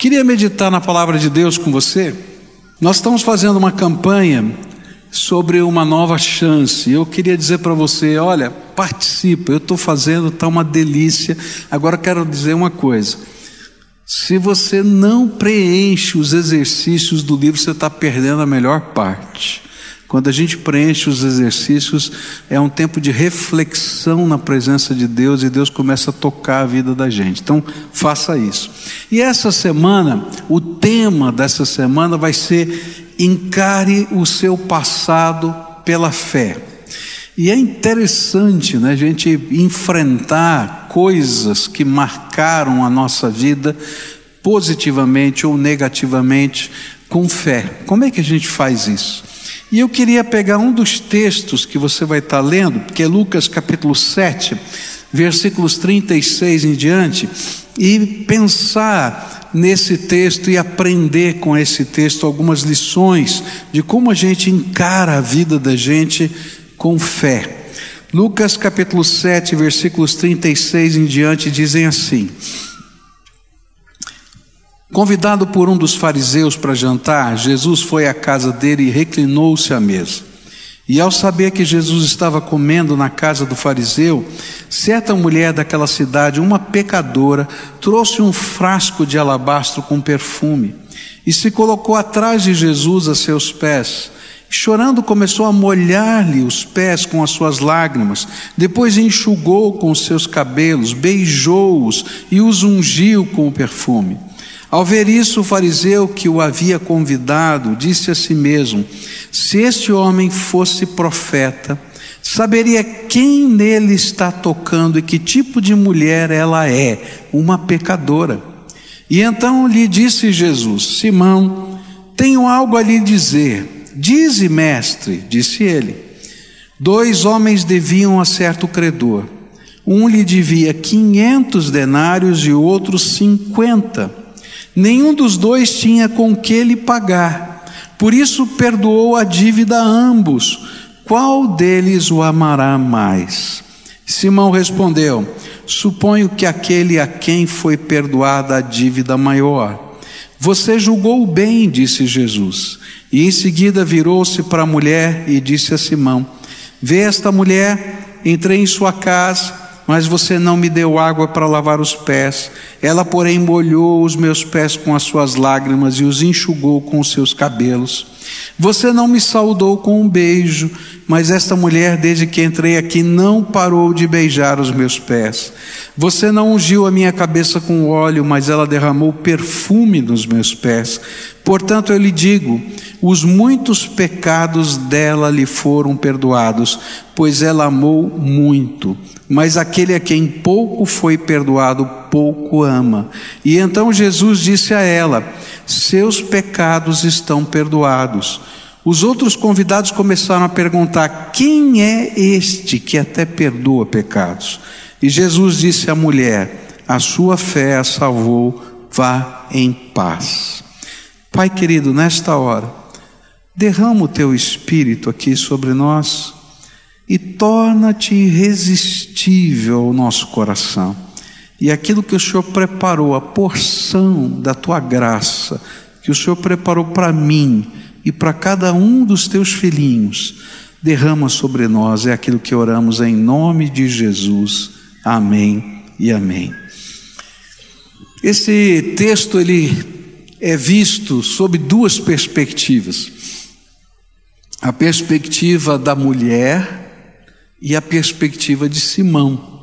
Queria meditar na palavra de Deus com você. Nós estamos fazendo uma campanha sobre uma nova chance. Eu queria dizer para você: olha, participa, eu estou fazendo, está uma delícia. Agora quero dizer uma coisa: se você não preenche os exercícios do livro, você está perdendo a melhor parte. Quando a gente preenche os exercícios, é um tempo de reflexão na presença de Deus e Deus começa a tocar a vida da gente. Então, faça isso. E essa semana, o tema dessa semana vai ser encare o seu passado pela fé. E é interessante né, a gente enfrentar coisas que marcaram a nossa vida positivamente ou negativamente com fé. Como é que a gente faz isso? E eu queria pegar um dos textos que você vai estar lendo, que é Lucas capítulo 7, versículos 36 em diante, e pensar nesse texto e aprender com esse texto algumas lições de como a gente encara a vida da gente com fé. Lucas capítulo 7, versículos 36 em diante dizem assim: Convidado por um dos fariseus para jantar, Jesus foi à casa dele e reclinou-se à mesa. E ao saber que Jesus estava comendo na casa do fariseu, certa mulher daquela cidade, uma pecadora, trouxe um frasco de alabastro com perfume e se colocou atrás de Jesus a seus pés. Chorando, começou a molhar-lhe os pés com as suas lágrimas, depois enxugou com os seus cabelos, beijou-os e os ungiu com o perfume. Ao ver isso, o fariseu que o havia convidado disse a si mesmo: Se este homem fosse profeta, saberia quem nele está tocando e que tipo de mulher ela é, uma pecadora. E então lhe disse Jesus: Simão, tenho algo a lhe dizer. Dize, mestre, disse ele. Dois homens deviam a certo credor. Um lhe devia quinhentos denários e outro cinquenta. Nenhum dos dois tinha com que lhe pagar. Por isso perdoou a dívida a ambos. Qual deles o amará mais? Simão respondeu: Suponho que aquele a quem foi perdoada a dívida maior. Você julgou bem, disse Jesus. E em seguida virou-se para a mulher e disse a Simão: Vê esta mulher, entrei em sua casa mas você não me deu água para lavar os pés. Ela, porém, molhou os meus pés com as suas lágrimas e os enxugou com os seus cabelos. Você não me saudou com um beijo, mas esta mulher, desde que entrei aqui, não parou de beijar os meus pés. Você não ungiu a minha cabeça com óleo, mas ela derramou perfume nos meus pés. Portanto, eu lhe digo: os muitos pecados dela lhe foram perdoados, pois ela amou muito. Mas aquele a quem pouco foi perdoado, pouco ama. E então Jesus disse a ela: Seus pecados estão perdoados. Os outros convidados começaram a perguntar: Quem é este que até perdoa pecados? E Jesus disse à mulher: A sua fé a salvou, vá em paz. Pai querido, nesta hora, derrama o teu espírito aqui sobre nós e torna-te irresistível ao nosso coração. E aquilo que o Senhor preparou, a porção da tua graça, que o Senhor preparou para mim e para cada um dos teus filhinhos, derrama sobre nós, é aquilo que oramos em nome de Jesus. Amém e amém. Esse texto ele é visto sob duas perspectivas a perspectiva da mulher e a perspectiva de Simão.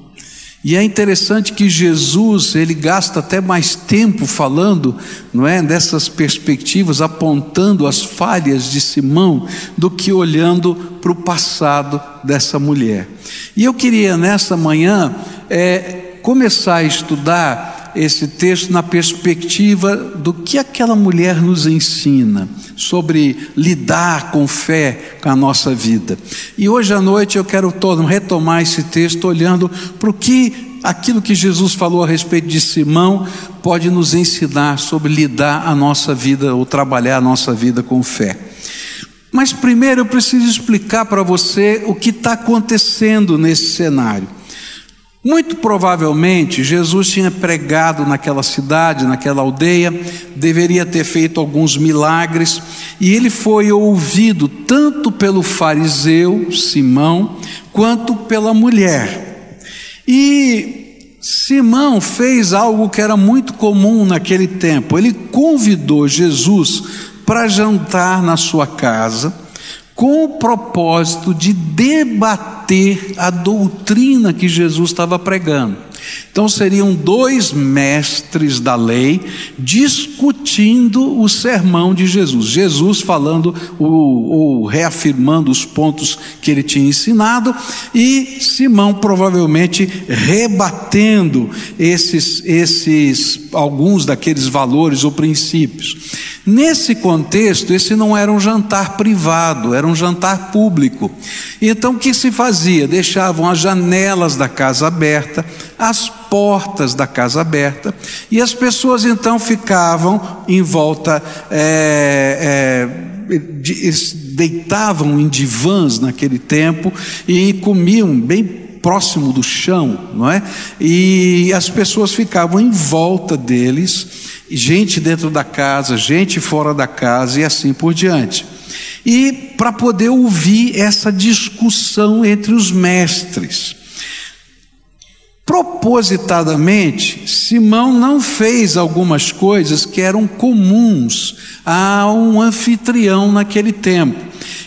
E é interessante que Jesus, ele gasta até mais tempo falando, não é, dessas perspectivas, apontando as falhas de Simão, do que olhando para o passado dessa mulher. E eu queria nessa manhã é, começar a estudar esse texto na perspectiva do que aquela mulher nos ensina sobre lidar com fé com a nossa vida. E hoje à noite eu quero todo, retomar esse texto olhando para o que aquilo que Jesus falou a respeito de Simão pode nos ensinar sobre lidar a nossa vida ou trabalhar a nossa vida com fé. Mas primeiro eu preciso explicar para você o que está acontecendo nesse cenário. Muito provavelmente Jesus tinha pregado naquela cidade, naquela aldeia, deveria ter feito alguns milagres, e ele foi ouvido tanto pelo fariseu Simão, quanto pela mulher. E Simão fez algo que era muito comum naquele tempo, ele convidou Jesus para jantar na sua casa com o propósito de debater a doutrina que Jesus estava pregando. Então seriam dois mestres da lei discutindo o sermão de Jesus. Jesus falando ou, reafirmando os pontos que ele tinha ensinado e Simão provavelmente rebatendo esses, esses alguns daqueles valores ou princípios. Nesse contexto, esse não era um jantar privado, era um jantar público. Então o que se fazia? Deixavam as janelas da casa aberta, as portas da casa aberta, e as pessoas então ficavam em volta, é, é, deitavam em divãs naquele tempo e comiam bem próximo do chão, não é? E as pessoas ficavam em volta deles, gente dentro da casa, gente fora da casa e assim por diante. E para poder ouvir essa discussão entre os mestres. Propositadamente, Simão não fez algumas coisas que eram comuns a um anfitrião naquele tempo.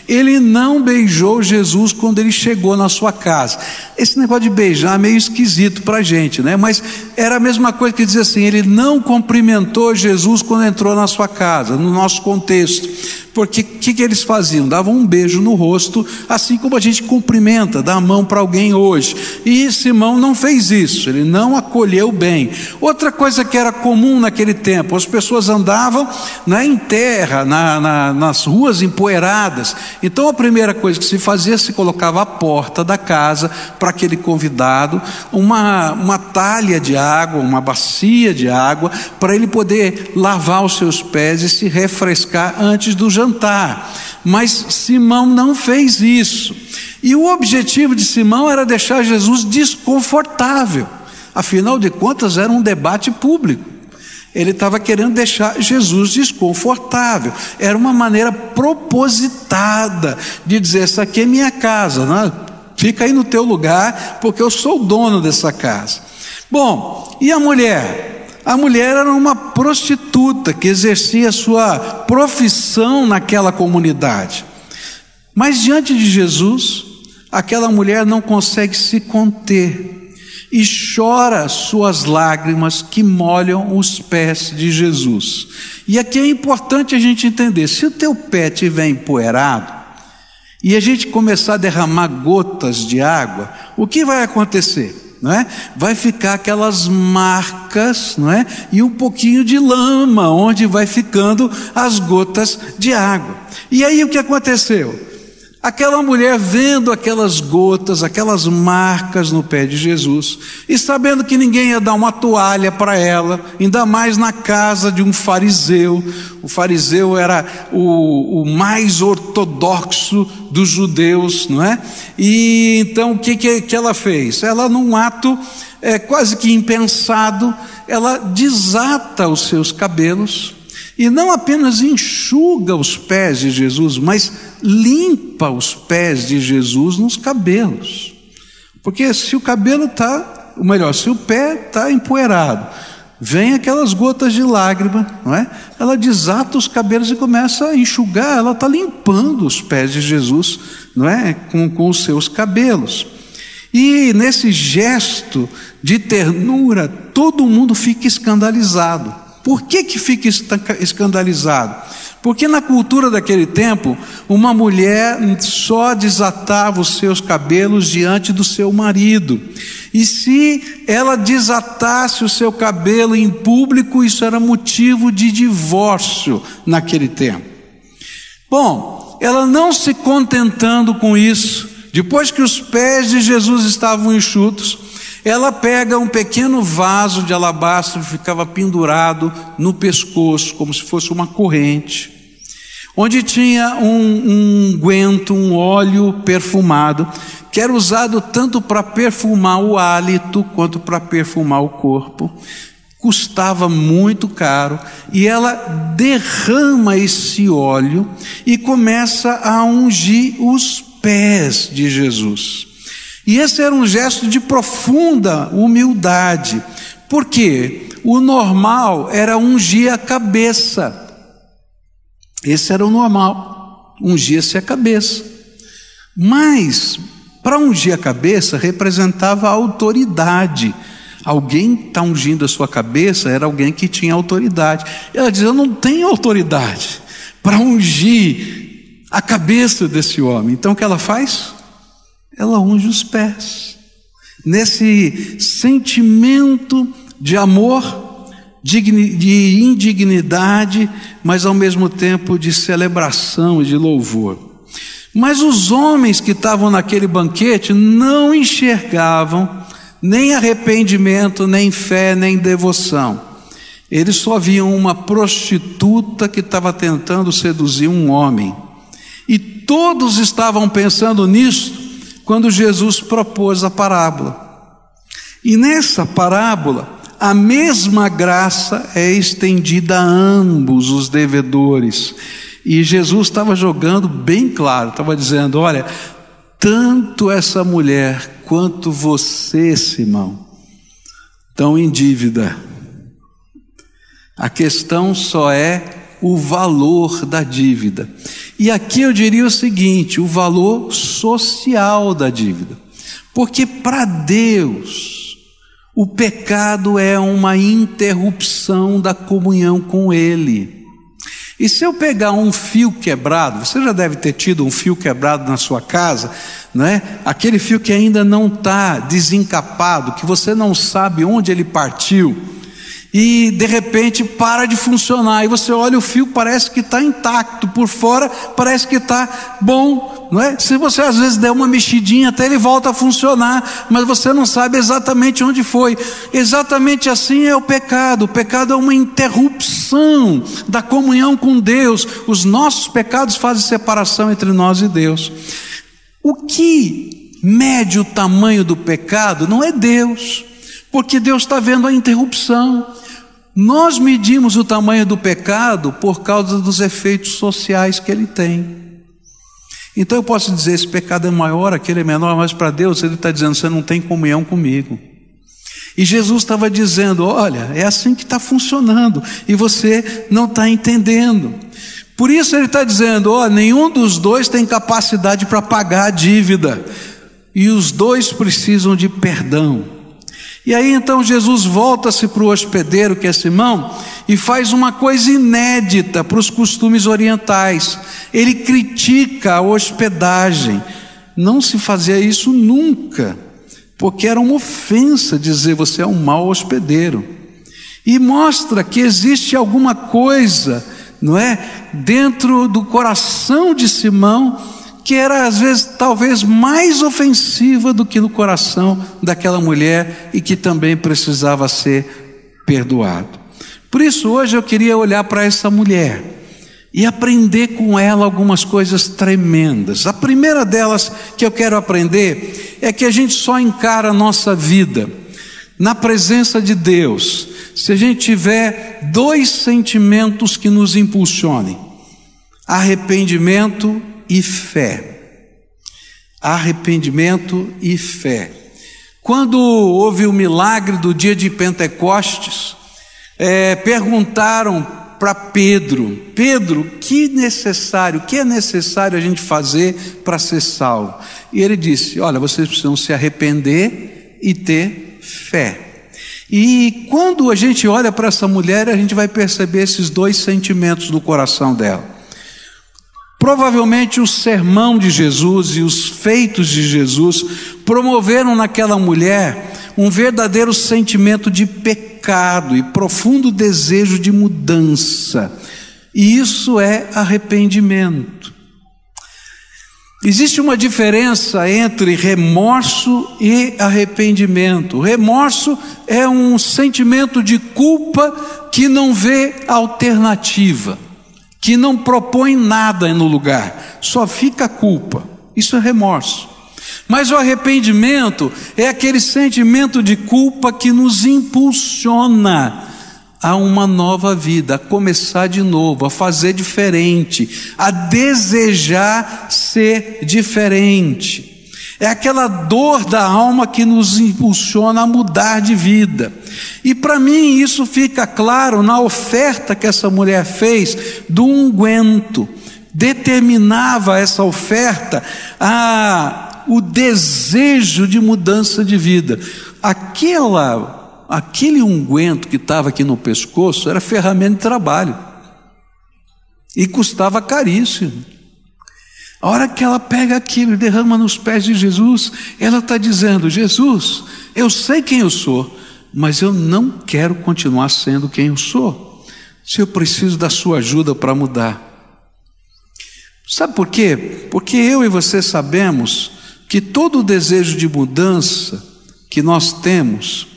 Ele não beijou Jesus quando ele chegou na sua casa. Esse negócio de beijar é meio esquisito para a gente, né? Mas era a mesma coisa que dizer assim: ele não cumprimentou Jesus quando entrou na sua casa, no nosso contexto. Porque o que, que, eles faziam? Davam um beijo no rosto, assim como a gente cumprimenta, dá a mão para alguém hoje. E Simão não fez isso, ele não acolheu bem. Outra coisa que era comum naquele tempo: as pessoas andavam né, em terra, na, na, nas ruas empoeiradas. Então a primeira coisa que se fazia, se colocava à porta da casa para aquele convidado uma, uma talha de água, uma bacia de água, para ele poder lavar os seus pés e se refrescar antes do jantar jantar. Mas Simão não fez isso. E o objetivo de Simão era deixar Jesus desconfortável. Afinal de contas, era um debate público. Ele estava querendo deixar Jesus desconfortável. Era uma maneira propositada de dizer: Essa aqui é minha casa, né? fica aí no teu lugar, porque eu sou o dono dessa casa. Bom, e a mulher? A mulher era uma prostituta que exercia sua profissão naquela comunidade. Mas diante de Jesus, aquela mulher não consegue se conter e chora suas lágrimas que molham os pés de Jesus. E aqui é importante a gente entender: se o teu pé estiver empoeirado e a gente começar a derramar gotas de água, o que vai acontecer? não é? Vai ficar aquelas marcas, não é? E um pouquinho de lama, onde vai ficando as gotas de água. E aí o que aconteceu? Aquela mulher vendo aquelas gotas, aquelas marcas no pé de Jesus, e sabendo que ninguém ia dar uma toalha para ela, ainda mais na casa de um fariseu. O fariseu era o, o mais ortodoxo dos judeus, não é? E então o que, que, que ela fez? Ela, num ato é, quase que impensado, ela desata os seus cabelos e não apenas enxuga os pés de Jesus, mas limpa os pés de Jesus nos cabelos. Porque se o cabelo está, ou melhor, se o pé está empoeirado, vem aquelas gotas de lágrima, não é? Ela desata os cabelos e começa a enxugar, ela está limpando os pés de Jesus, não é? Com, com os seus cabelos. E nesse gesto de ternura, todo mundo fica escandalizado. Por que, que fica escandalizado? Porque na cultura daquele tempo, uma mulher só desatava os seus cabelos diante do seu marido. E se ela desatasse o seu cabelo em público, isso era motivo de divórcio naquele tempo. Bom, ela não se contentando com isso, depois que os pés de Jesus estavam enxutos, ela pega um pequeno vaso de alabastro que ficava pendurado no pescoço, como se fosse uma corrente. onde tinha um, um guento, um óleo perfumado, que era usado tanto para perfumar o hálito quanto para perfumar o corpo. Custava muito caro e ela derrama esse óleo e começa a ungir os pés de Jesus. E esse era um gesto de profunda humildade, porque o normal era ungir a cabeça. Esse era o normal, ungir-se a cabeça. Mas, para ungir a cabeça, representava a autoridade. Alguém está ungindo a sua cabeça era alguém que tinha autoridade. Ela diz: Eu não tenho autoridade para ungir a cabeça desse homem. Então o que ela faz? Ela unge os pés. Nesse sentimento de amor, de indignidade, mas ao mesmo tempo de celebração e de louvor. Mas os homens que estavam naquele banquete não enxergavam nem arrependimento, nem fé, nem devoção. Eles só viam uma prostituta que estava tentando seduzir um homem. E todos estavam pensando nisso quando Jesus propôs a parábola. E nessa parábola, a mesma graça é estendida a ambos os devedores. E Jesus estava jogando bem claro, estava dizendo: olha, tanto essa mulher quanto você, Simão, estão em dívida. A questão só é o valor da dívida. E aqui eu diria o seguinte: o valor social da dívida. Porque para Deus, o pecado é uma interrupção da comunhão com Ele. E se eu pegar um fio quebrado, você já deve ter tido um fio quebrado na sua casa, não é? Aquele fio que ainda não está desencapado, que você não sabe onde ele partiu e de repente para de funcionar. E você olha o fio, parece que está intacto, por fora parece que está bom, não é? Se você às vezes der uma mexidinha, até ele volta a funcionar, mas você não sabe exatamente onde foi. Exatamente assim é o pecado. O pecado é uma interrupção da comunhão com Deus. Os nossos pecados fazem separação entre nós e Deus. O que mede o tamanho do pecado não é Deus, porque Deus está vendo a interrupção. Nós medimos o tamanho do pecado por causa dos efeitos sociais que ele tem. Então eu posso dizer: esse pecado é maior, aquele é menor, mas para Deus ele está dizendo: você não tem comunhão comigo. E Jesus estava dizendo: olha, é assim que está funcionando, e você não está entendendo. Por isso ele está dizendo: ó, nenhum dos dois tem capacidade para pagar a dívida, e os dois precisam de perdão. E aí então Jesus volta-se para o hospedeiro, que é Simão, e faz uma coisa inédita para os costumes orientais. Ele critica a hospedagem. Não se fazia isso nunca, porque era uma ofensa dizer você é um mau hospedeiro. E mostra que existe alguma coisa, não é, dentro do coração de Simão que era às vezes talvez mais ofensiva do que no coração daquela mulher e que também precisava ser perdoado. Por isso hoje eu queria olhar para essa mulher e aprender com ela algumas coisas tremendas. A primeira delas que eu quero aprender é que a gente só encara a nossa vida na presença de Deus se a gente tiver dois sentimentos que nos impulsionem: arrependimento e fé. Arrependimento e fé. Quando houve o milagre do dia de Pentecostes, é, perguntaram para Pedro: Pedro, que necessário, que é necessário a gente fazer para ser salvo? E ele disse: Olha, vocês precisam se arrepender e ter fé. E quando a gente olha para essa mulher, a gente vai perceber esses dois sentimentos no coração dela. Provavelmente o sermão de Jesus e os feitos de Jesus promoveram naquela mulher um verdadeiro sentimento de pecado e profundo desejo de mudança. E isso é arrependimento. Existe uma diferença entre remorso e arrependimento. Remorso é um sentimento de culpa que não vê alternativa que não propõe nada no lugar, só fica a culpa. Isso é remorso. Mas o arrependimento é aquele sentimento de culpa que nos impulsiona a uma nova vida, a começar de novo, a fazer diferente, a desejar ser diferente. É aquela dor da alma que nos impulsiona a mudar de vida. E para mim isso fica claro na oferta que essa mulher fez do unguento. Determinava essa oferta a, o desejo de mudança de vida. Aquela, aquele unguento que estava aqui no pescoço era ferramenta de trabalho e custava caríssimo. A hora que ela pega aquilo e derrama nos pés de Jesus, ela está dizendo: Jesus, eu sei quem eu sou, mas eu não quero continuar sendo quem eu sou. Se eu preciso da sua ajuda para mudar. Sabe por quê? Porque eu e você sabemos que todo o desejo de mudança que nós temos,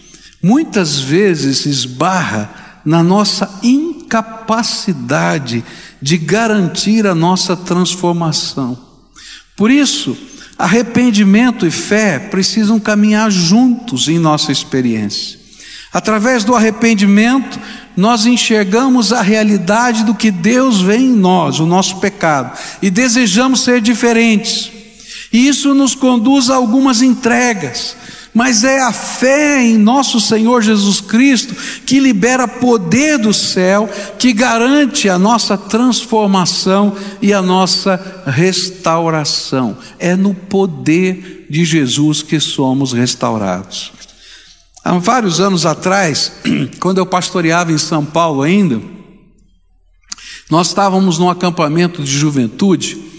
muitas vezes esbarra na nossa incapacidade de garantir a nossa transformação. Por isso, arrependimento e fé precisam caminhar juntos em nossa experiência. Através do arrependimento, nós enxergamos a realidade do que Deus vê em nós, o nosso pecado, e desejamos ser diferentes. E isso nos conduz a algumas entregas, mas é a fé em nosso Senhor Jesus Cristo que libera poder do céu, que garante a nossa transformação e a nossa restauração. É no poder de Jesus que somos restaurados. Há vários anos atrás, quando eu pastoreava em São Paulo ainda, nós estávamos num acampamento de juventude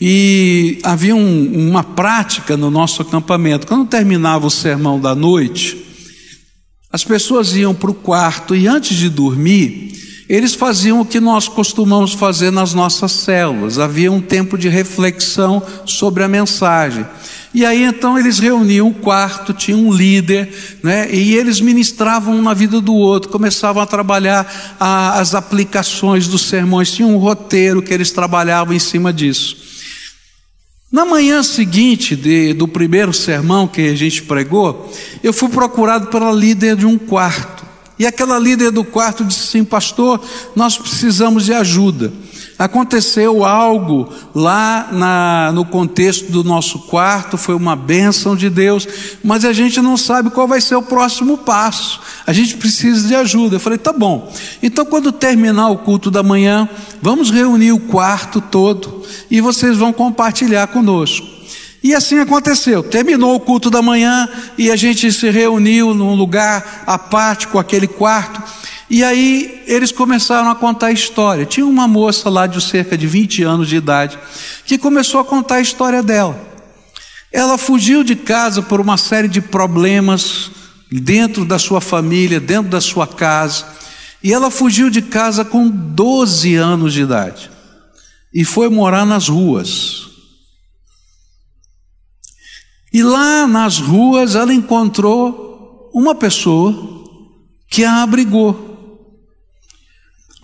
e havia um, uma prática no nosso acampamento. Quando terminava o sermão da noite, as pessoas iam para o quarto e antes de dormir, eles faziam o que nós costumamos fazer nas nossas células. Havia um tempo de reflexão sobre a mensagem. E aí então eles reuniam o quarto, tinha um líder, né, e eles ministravam um na vida do outro, começavam a trabalhar a, as aplicações dos sermões, tinha um roteiro que eles trabalhavam em cima disso. Na manhã seguinte de, do primeiro sermão que a gente pregou, eu fui procurado pela líder de um quarto. E aquela líder do quarto disse assim: Pastor, nós precisamos de ajuda. Aconteceu algo lá na, no contexto do nosso quarto, foi uma bênção de Deus, mas a gente não sabe qual vai ser o próximo passo. A gente precisa de ajuda. Eu falei, tá bom. Então, quando terminar o culto da manhã, vamos reunir o quarto todo e vocês vão compartilhar conosco. E assim aconteceu. Terminou o culto da manhã e a gente se reuniu num lugar à parte com aquele quarto. E aí eles começaram a contar a história. Tinha uma moça lá de cerca de 20 anos de idade que começou a contar a história dela. Ela fugiu de casa por uma série de problemas dentro da sua família, dentro da sua casa. E ela fugiu de casa com 12 anos de idade e foi morar nas ruas. E lá nas ruas ela encontrou uma pessoa que a abrigou.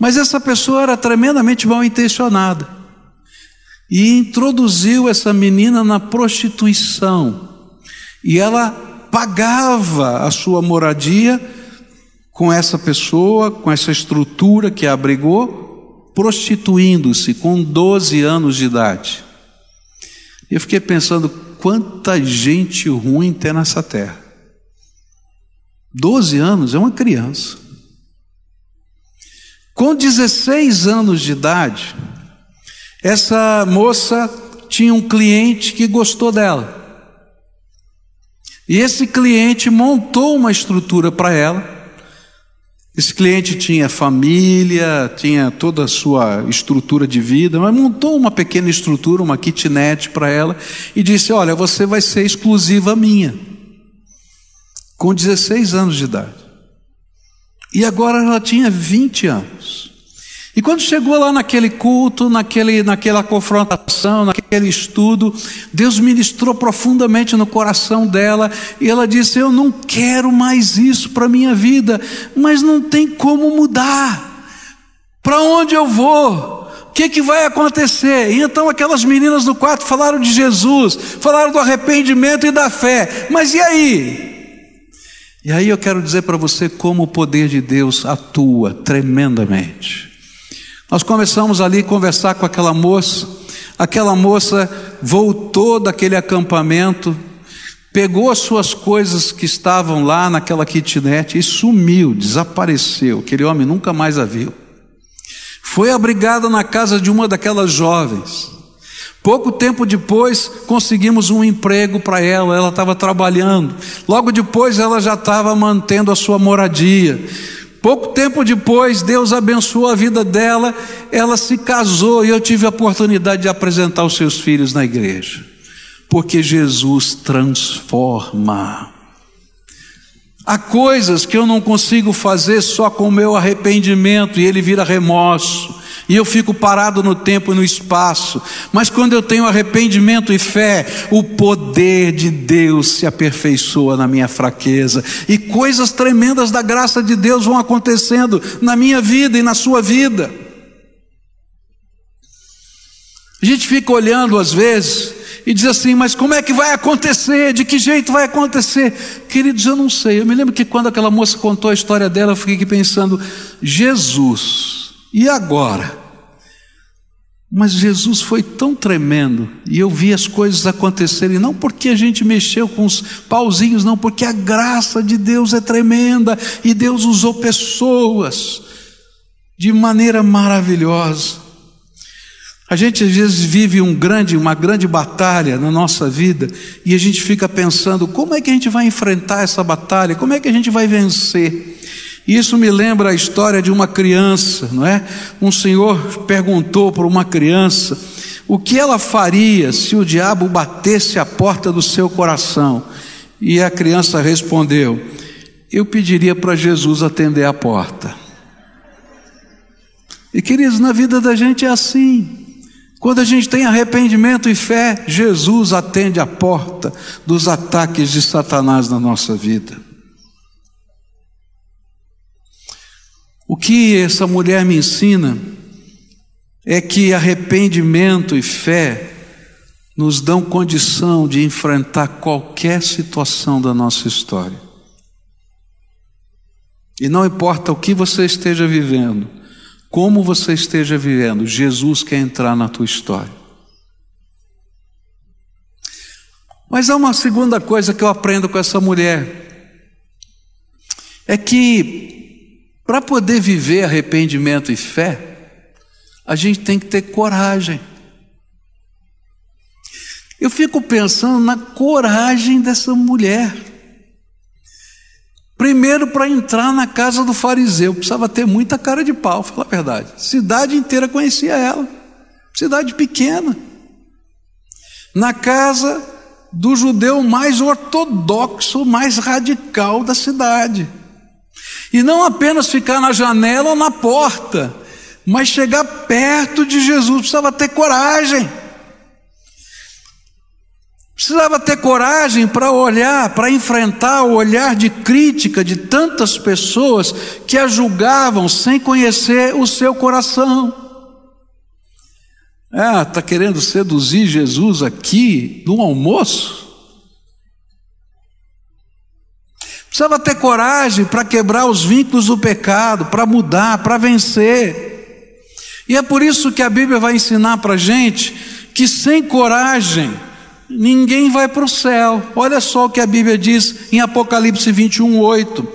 Mas essa pessoa era tremendamente mal intencionada e introduziu essa menina na prostituição. E ela pagava a sua moradia com essa pessoa, com essa estrutura que a abrigou, prostituindo-se com 12 anos de idade. Eu fiquei pensando quanta gente ruim tem nessa terra. 12 anos é uma criança. Com 16 anos de idade, essa moça tinha um cliente que gostou dela. E esse cliente montou uma estrutura para ela. Esse cliente tinha família, tinha toda a sua estrutura de vida, mas montou uma pequena estrutura, uma kitnet para ela e disse: Olha, você vai ser exclusiva minha. Com 16 anos de idade. E agora ela tinha 20 anos. E quando chegou lá naquele culto, naquele, naquela confrontação, naquele estudo, Deus ministrou profundamente no coração dela e ela disse: Eu não quero mais isso para a minha vida, mas não tem como mudar. Para onde eu vou? que, que vai acontecer? E então aquelas meninas do quarto falaram de Jesus, falaram do arrependimento e da fé. Mas e aí? E aí eu quero dizer para você como o poder de Deus atua tremendamente. Nós começamos ali a conversar com aquela moça, aquela moça voltou daquele acampamento, pegou as suas coisas que estavam lá naquela kitnet e sumiu, desapareceu. Aquele homem nunca mais a viu. Foi abrigada na casa de uma daquelas jovens. Pouco tempo depois, conseguimos um emprego para ela, ela estava trabalhando. Logo depois, ela já estava mantendo a sua moradia. Pouco tempo depois, Deus abençoou a vida dela, ela se casou e eu tive a oportunidade de apresentar os seus filhos na igreja. Porque Jesus transforma. Há coisas que eu não consigo fazer só com o meu arrependimento e ele vira remorso. E eu fico parado no tempo e no espaço. Mas quando eu tenho arrependimento e fé, o poder de Deus se aperfeiçoa na minha fraqueza. E coisas tremendas da graça de Deus vão acontecendo na minha vida e na sua vida. A gente fica olhando às vezes e diz assim: Mas como é que vai acontecer? De que jeito vai acontecer? Queridos, eu não sei. Eu me lembro que quando aquela moça contou a história dela, eu fiquei pensando: Jesus, e agora? Mas Jesus foi tão tremendo, e eu vi as coisas acontecerem, não porque a gente mexeu com os pauzinhos, não, porque a graça de Deus é tremenda, e Deus usou pessoas de maneira maravilhosa. A gente às vezes vive um grande, uma grande batalha na nossa vida e a gente fica pensando como é que a gente vai enfrentar essa batalha, como é que a gente vai vencer. Isso me lembra a história de uma criança, não é? Um senhor perguntou para uma criança o que ela faria se o diabo batesse a porta do seu coração. E a criança respondeu: Eu pediria para Jesus atender a porta. E queridos, na vida da gente é assim. Quando a gente tem arrependimento e fé, Jesus atende a porta dos ataques de Satanás na nossa vida. O que essa mulher me ensina é que arrependimento e fé nos dão condição de enfrentar qualquer situação da nossa história. E não importa o que você esteja vivendo, como você esteja vivendo, Jesus quer entrar na tua história. Mas há uma segunda coisa que eu aprendo com essa mulher: é que para poder viver arrependimento e fé, a gente tem que ter coragem. Eu fico pensando na coragem dessa mulher. Primeiro, para entrar na casa do fariseu, precisava ter muita cara de pau, falar a verdade. Cidade inteira conhecia ela, cidade pequena. Na casa do judeu mais ortodoxo, mais radical da cidade. E não apenas ficar na janela ou na porta, mas chegar perto de Jesus, precisava ter coragem. Precisava ter coragem para olhar, para enfrentar o olhar de crítica de tantas pessoas que a julgavam sem conhecer o seu coração. Ah, está querendo seduzir Jesus aqui no almoço? Precisava ter coragem para quebrar os vínculos do pecado, para mudar, para vencer. E é por isso que a Bíblia vai ensinar para a gente que sem coragem, ninguém vai para o céu. Olha só o que a Bíblia diz em Apocalipse 21, 8.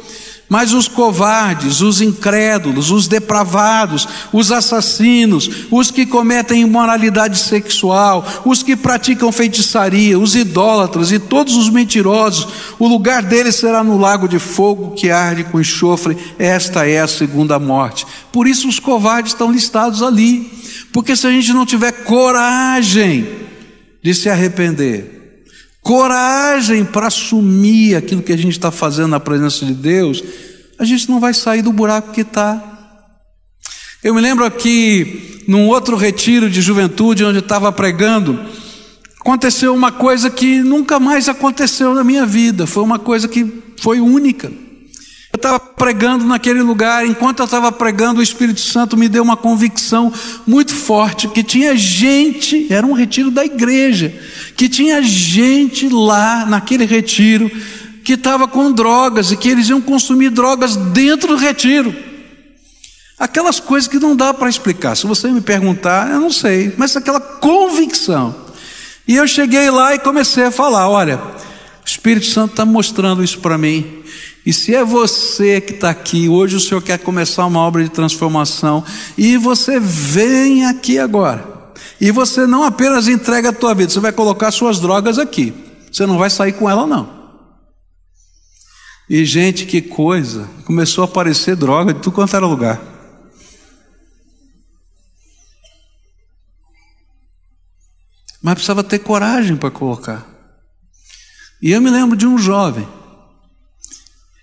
Mas os covardes, os incrédulos, os depravados, os assassinos, os que cometem imoralidade sexual, os que praticam feitiçaria, os idólatras e todos os mentirosos, o lugar deles será no lago de fogo que arde com enxofre. Esta é a segunda morte. Por isso os covardes estão listados ali. Porque se a gente não tiver coragem, de se arrepender, coragem para assumir aquilo que a gente está fazendo na presença de Deus, a gente não vai sair do buraco que está. Eu me lembro aqui, num outro retiro de juventude, onde estava pregando, aconteceu uma coisa que nunca mais aconteceu na minha vida, foi uma coisa que foi única. Pregando naquele lugar, enquanto eu estava pregando, o Espírito Santo me deu uma convicção muito forte que tinha gente, era um retiro da igreja, que tinha gente lá naquele retiro que estava com drogas e que eles iam consumir drogas dentro do retiro. Aquelas coisas que não dá para explicar. Se você me perguntar, eu não sei, mas aquela convicção. E eu cheguei lá e comecei a falar: olha, o Espírito Santo está mostrando isso para mim. E se é você que está aqui, hoje o Senhor quer começar uma obra de transformação, e você vem aqui agora, e você não apenas entrega a tua vida, você vai colocar suas drogas aqui, você não vai sair com ela não. E gente, que coisa, começou a aparecer droga de tudo quanto era lugar. Mas precisava ter coragem para colocar. E eu me lembro de um jovem.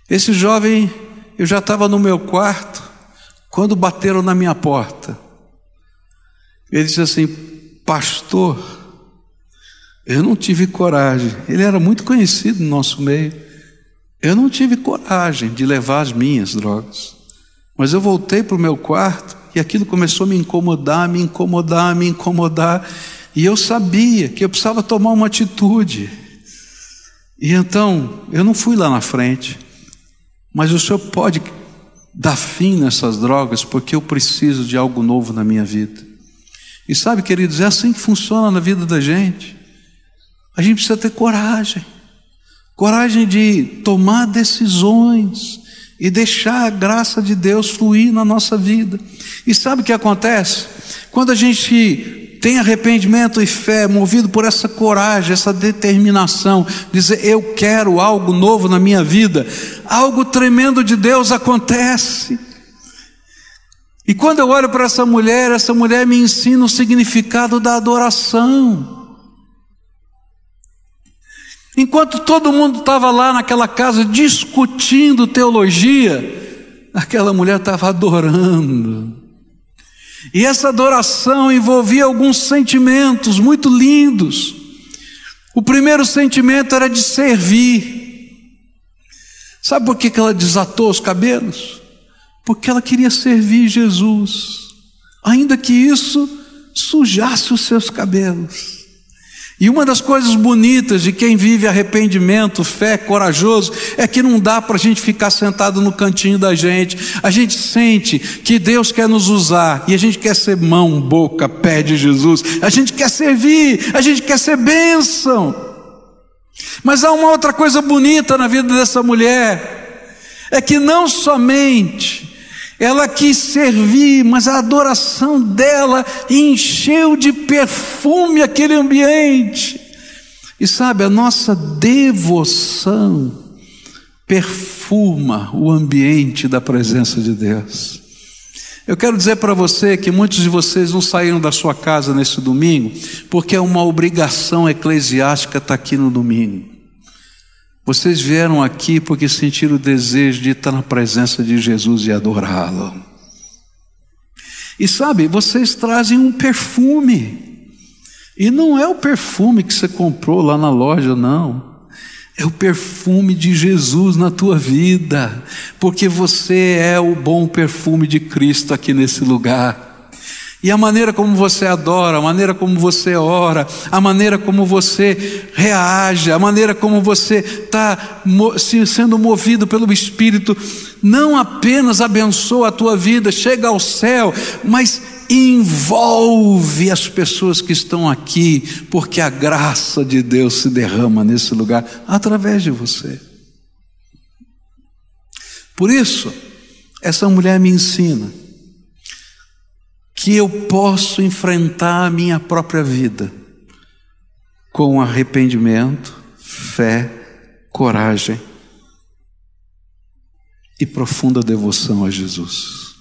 Esse jovem, eu já estava no meu quarto, quando bateram na minha porta. Ele disse assim: Pastor, eu não tive coragem. Ele era muito conhecido no nosso meio. Eu não tive coragem de levar as minhas drogas, mas eu voltei para o meu quarto e aquilo começou a me incomodar, me incomodar, me incomodar, e eu sabia que eu precisava tomar uma atitude. E então, eu não fui lá na frente, mas o Senhor pode dar fim nessas drogas, porque eu preciso de algo novo na minha vida. E sabe, queridos, é assim que funciona na vida da gente. A gente precisa ter coragem coragem de tomar decisões e deixar a graça de Deus fluir na nossa vida. E sabe o que acontece? Quando a gente tem arrependimento e fé, movido por essa coragem, essa determinação, dizer eu quero algo novo na minha vida, algo tremendo de Deus acontece. E quando eu olho para essa mulher, essa mulher me ensina o significado da adoração. Enquanto todo mundo estava lá naquela casa discutindo teologia, aquela mulher estava adorando. E essa adoração envolvia alguns sentimentos muito lindos. O primeiro sentimento era de servir. Sabe por que ela desatou os cabelos? Porque ela queria servir Jesus, ainda que isso sujasse os seus cabelos. E uma das coisas bonitas de quem vive arrependimento, fé, corajoso, é que não dá para a gente ficar sentado no cantinho da gente. A gente sente que Deus quer nos usar e a gente quer ser mão, boca, pé de Jesus. A gente quer servir, a gente quer ser bênção. Mas há uma outra coisa bonita na vida dessa mulher: é que não somente ela quis servir, mas a adoração dela encheu de perfume aquele ambiente. E sabe, a nossa devoção perfuma o ambiente da presença de Deus. Eu quero dizer para você que muitos de vocês não saíram da sua casa nesse domingo, porque é uma obrigação eclesiástica estar aqui no domingo. Vocês vieram aqui porque sentiram o desejo de estar na presença de Jesus e adorá-lo. E sabe, vocês trazem um perfume. E não é o perfume que você comprou lá na loja, não. É o perfume de Jesus na tua vida, porque você é o bom perfume de Cristo aqui nesse lugar. E a maneira como você adora, a maneira como você ora, a maneira como você reage, a maneira como você está sendo movido pelo Espírito, não apenas abençoa a tua vida, chega ao céu, mas envolve as pessoas que estão aqui, porque a graça de Deus se derrama nesse lugar através de você. Por isso, essa mulher me ensina que eu posso enfrentar a minha própria vida com arrependimento, fé, coragem e profunda devoção a Jesus.